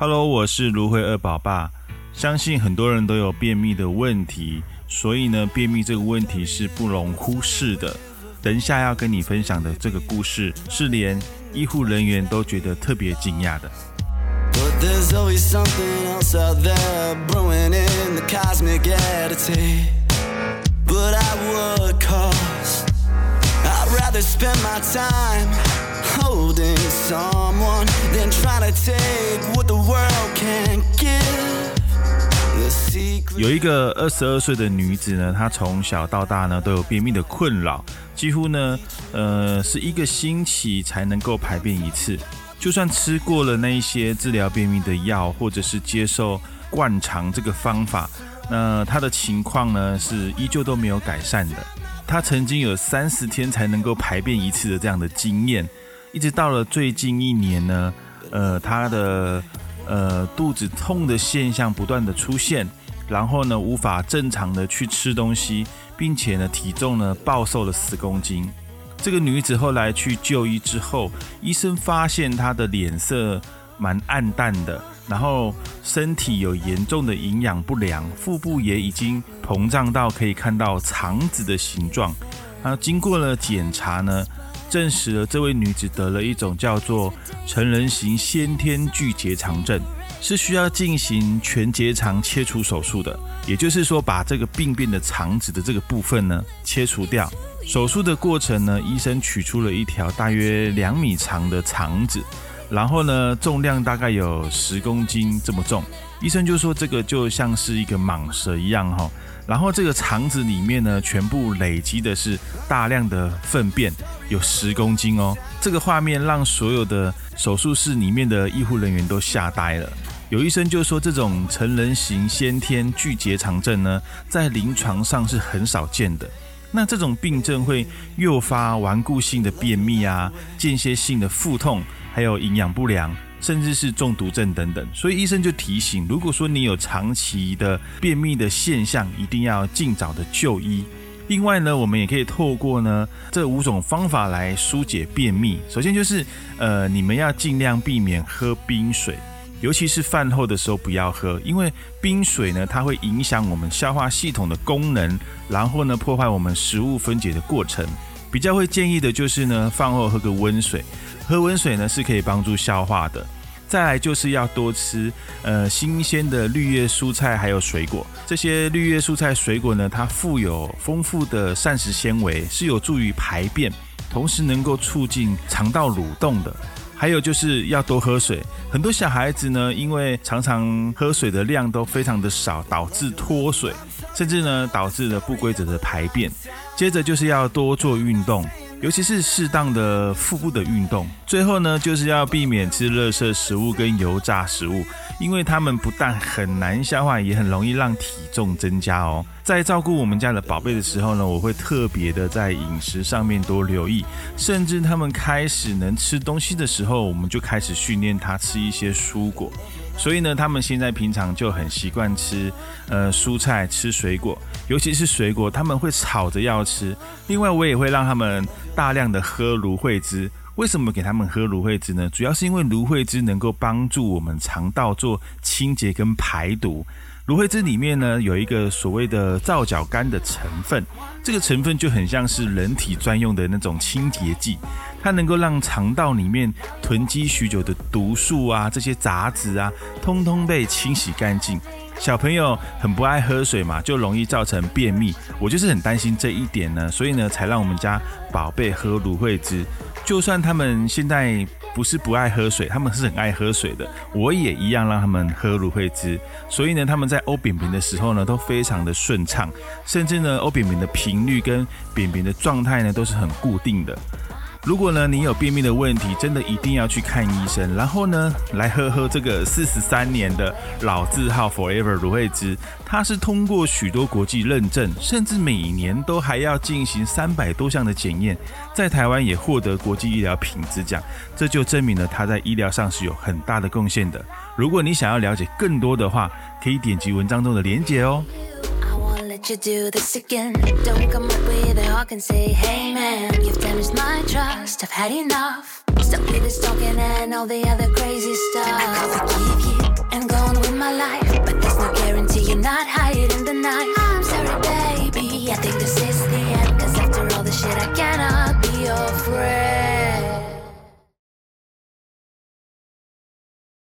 Hello，我是芦荟二宝爸。相信很多人都有便秘的问题，所以呢，便秘这个问题是不容忽视的。等一下要跟你分享的这个故事，是连医护人员都觉得特别惊讶的。有一个二十二岁的女子呢，她从小到大呢都有便秘的困扰，几乎呢，呃，是一个星期才能够排便一次。就算吃过了那一些治疗便秘的药，或者是接受灌肠这个方法，那她的情况呢是依旧都没有改善的。她曾经有三十天才能够排便一次的这样的经验，一直到了最近一年呢，呃，她的呃肚子痛的现象不断的出现，然后呢无法正常的去吃东西，并且呢体重呢暴瘦了十公斤。这个女子后来去就医之后，医生发现她的脸色蛮暗淡的，然后身体有严重的营养不良，腹部也已经膨胀到可以看到肠子的形状。然后经过了检查呢，证实了这位女子得了一种叫做成人型先天巨结肠症，是需要进行全结肠切除手术的。也就是说，把这个病变的肠子的这个部分呢切除掉。手术的过程呢，医生取出了一条大约两米长的肠子，然后呢，重量大概有十公斤这么重。医生就说这个就像是一个蟒蛇一样哈，然后这个肠子里面呢，全部累积的是大量的粪便，有十公斤哦。这个画面让所有的手术室里面的医护人员都吓呆了。有医生就说，这种成人型先天巨结肠症呢，在临床上是很少见的。那这种病症会诱发顽固性的便秘啊、间歇性的腹痛，还有营养不良，甚至是中毒症等等。所以医生就提醒，如果说你有长期的便秘的现象，一定要尽早的就医。另外呢，我们也可以透过呢这五种方法来疏解便秘。首先就是呃，你们要尽量避免喝冰水。尤其是饭后的时候不要喝，因为冰水呢，它会影响我们消化系统的功能，然后呢破坏我们食物分解的过程。比较会建议的就是呢，饭后喝个温水，喝温水呢是可以帮助消化的。再来就是要多吃呃新鲜的绿叶蔬菜还有水果，这些绿叶蔬菜水果呢，它富有丰富的膳食纤维，是有助于排便，同时能够促进肠道蠕动的。还有就是要多喝水，很多小孩子呢，因为常常喝水的量都非常的少，导致脱水，甚至呢导致了不规则的排便。接着就是要多做运动。尤其是适当的腹部的运动，最后呢，就是要避免吃热色食物跟油炸食物，因为它们不但很难消化，也很容易让体重增加哦。在照顾我们家的宝贝的时候呢，我会特别的在饮食上面多留意，甚至他们开始能吃东西的时候，我们就开始训练他吃一些蔬果。所以呢，他们现在平常就很习惯吃，呃，蔬菜吃水果，尤其是水果，他们会炒着要吃。另外，我也会让他们大量的喝芦荟汁。为什么给他们喝芦荟汁呢？主要是因为芦荟汁能够帮助我们肠道做清洁跟排毒。芦荟汁里面呢有一个所谓的皂角苷的成分，这个成分就很像是人体专用的那种清洁剂，它能够让肠道里面囤积许久的毒素啊，这些杂质啊，通通被清洗干净。小朋友很不爱喝水嘛，就容易造成便秘。我就是很担心这一点呢，所以呢才让我们家宝贝喝芦荟汁。就算他们现在不是不爱喝水，他们是很爱喝水的。我也一样让他们喝芦荟汁，所以呢，他们在欧扁扁的时候呢，都非常的顺畅，甚至呢，欧扁扁的频率跟扁扁的状态呢，都是很固定的。如果呢你有便秘的问题，真的一定要去看医生，然后呢来喝喝这个四十三年的老字号 Forever 芦荟汁，它是通过许多国际认证，甚至每年都还要进行三百多项的检验，在台湾也获得国际医疗品质奖，这就证明了它在医疗上是有很大的贡献的。如果你想要了解更多的话，可以点击文章中的连结哦。you do this again. Don't come up with a hawk and say, hey man, you've damaged my trust, I've had enough. Stop with this talking and all the other crazy stuff. I forgive you and go on with my life, but there's no guarantee you're not hiding the knife.